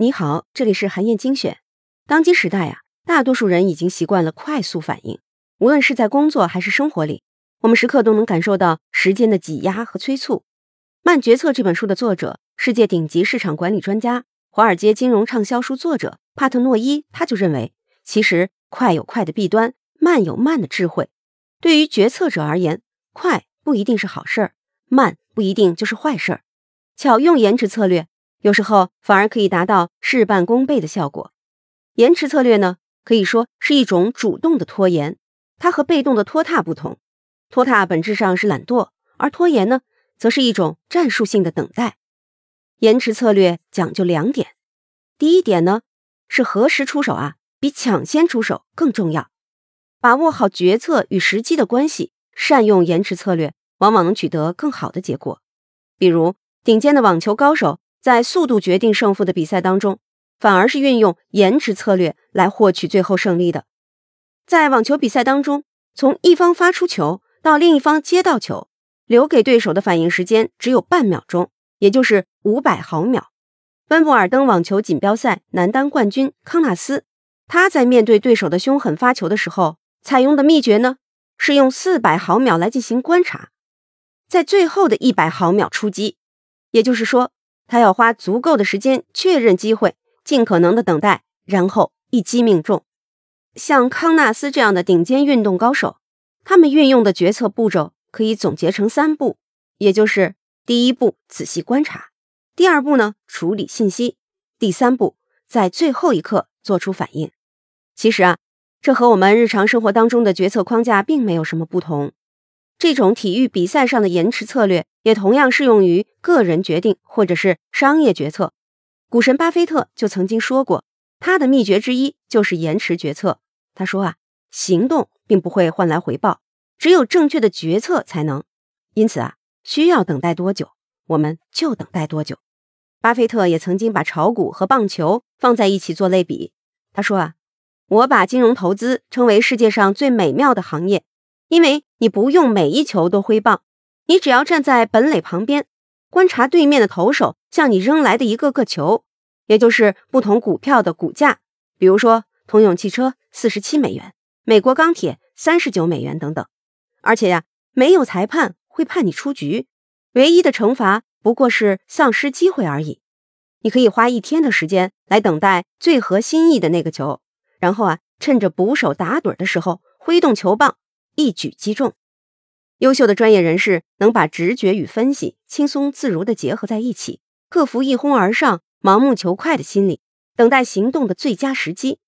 你好，这里是韩燕精选。当今时代啊，大多数人已经习惯了快速反应，无论是在工作还是生活里，我们时刻都能感受到时间的挤压和催促。《慢决策》这本书的作者，世界顶级市场管理专家、华尔街金融畅销书作者帕特诺伊，他就认为，其实快有快的弊端，慢有慢的智慧。对于决策者而言，快不一定是好事儿，慢不一定就是坏事儿。巧用延迟策略。有时候反而可以达到事半功倍的效果。延迟策略呢，可以说是一种主动的拖延，它和被动的拖沓不同。拖沓本质上是懒惰，而拖延呢，则是一种战术性的等待。延迟策略讲究两点，第一点呢，是何时出手啊，比抢先出手更重要。把握好决策与时机的关系，善用延迟策略，往往能取得更好的结果。比如顶尖的网球高手。在速度决定胜负的比赛当中，反而是运用延迟策略来获取最后胜利的。在网球比赛当中，从一方发出球到另一方接到球，留给对手的反应时间只有半秒钟，也就是五百毫秒。温布尔登网球锦标赛男单冠军康纳斯，他在面对对手的凶狠发球的时候，采用的秘诀呢，是用四百毫秒来进行观察，在最后的一百毫秒出击，也就是说。他要花足够的时间确认机会，尽可能的等待，然后一击命中。像康纳斯这样的顶尖运动高手，他们运用的决策步骤可以总结成三步，也就是第一步仔细观察，第二步呢处理信息，第三步在最后一刻做出反应。其实啊，这和我们日常生活当中的决策框架并没有什么不同。这种体育比赛上的延迟策略也同样适用于个人决定或者是商业决策。股神巴菲特就曾经说过，他的秘诀之一就是延迟决策。他说啊，行动并不会换来回报，只有正确的决策才能。因此啊，需要等待多久，我们就等待多久。巴菲特也曾经把炒股和棒球放在一起做类比。他说啊，我把金融投资称为世界上最美妙的行业。因为你不用每一球都挥棒，你只要站在本垒旁边，观察对面的投手向你扔来的一个个球，也就是不同股票的股价，比如说通用汽车四十七美元，美国钢铁三十九美元等等。而且呀，没有裁判会判你出局，唯一的惩罚不过是丧失机会而已。你可以花一天的时间来等待最合心意的那个球，然后啊，趁着捕手打盹的时候挥动球棒。一举击中，优秀的专业人士能把直觉与分析轻松自如地结合在一起，克服一哄而上、盲目求快的心理，等待行动的最佳时机。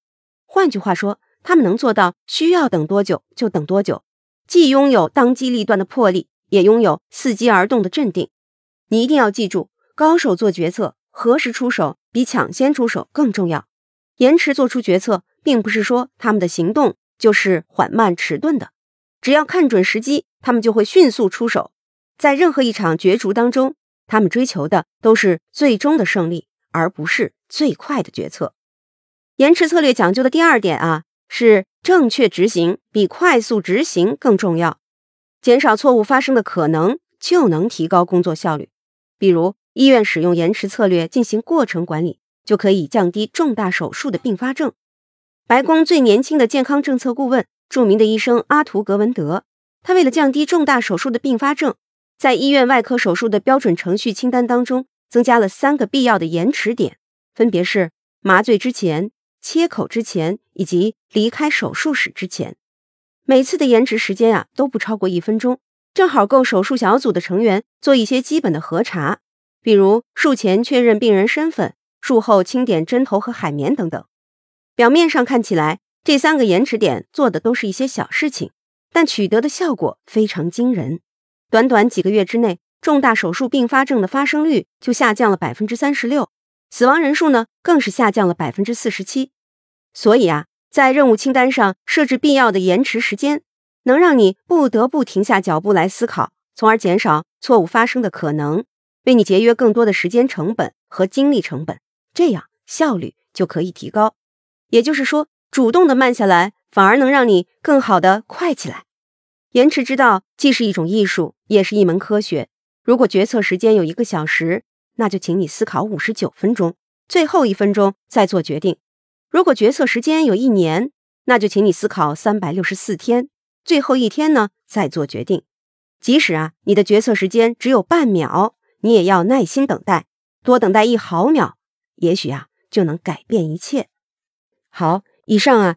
换句话说，他们能做到需要等多久就等多久，既拥有当机立断的魄力，也拥有伺机而动的镇定。你一定要记住，高手做决策，何时出手比抢先出手更重要。延迟做出决策，并不是说他们的行动就是缓慢迟钝的。只要看准时机，他们就会迅速出手。在任何一场角逐当中，他们追求的都是最终的胜利，而不是最快的决策。延迟策略讲究的第二点啊，是正确执行比快速执行更重要。减少错误发生的可能，就能提高工作效率。比如，医院使用延迟策略进行过程管理，就可以降低重大手术的并发症。白宫最年轻的健康政策顾问。著名的医生阿图格文德，他为了降低重大手术的并发症，在医院外科手术的标准程序清单当中增加了三个必要的延迟点，分别是麻醉之前、切口之前以及离开手术室之前。每次的延迟时间啊都不超过一分钟，正好够手术小组的成员做一些基本的核查，比如术前确认病人身份、术后清点针头和海绵等等。表面上看起来。这三个延迟点做的都是一些小事情，但取得的效果非常惊人。短短几个月之内，重大手术并发症的发生率就下降了百分之三十六，死亡人数呢更是下降了百分之四十七。所以啊，在任务清单上设置必要的延迟时间，能让你不得不停下脚步来思考，从而减少错误发生的可能，为你节约更多的时间成本和精力成本，这样效率就可以提高。也就是说。主动的慢下来，反而能让你更好的快起来。延迟之道既是一种艺术，也是一门科学。如果决策时间有一个小时，那就请你思考五十九分钟，最后一分钟再做决定。如果决策时间有一年，那就请你思考三百六十四天，最后一天呢再做决定。即使啊你的决策时间只有半秒，你也要耐心等待，多等待一毫秒，也许啊就能改变一切。好，以上啊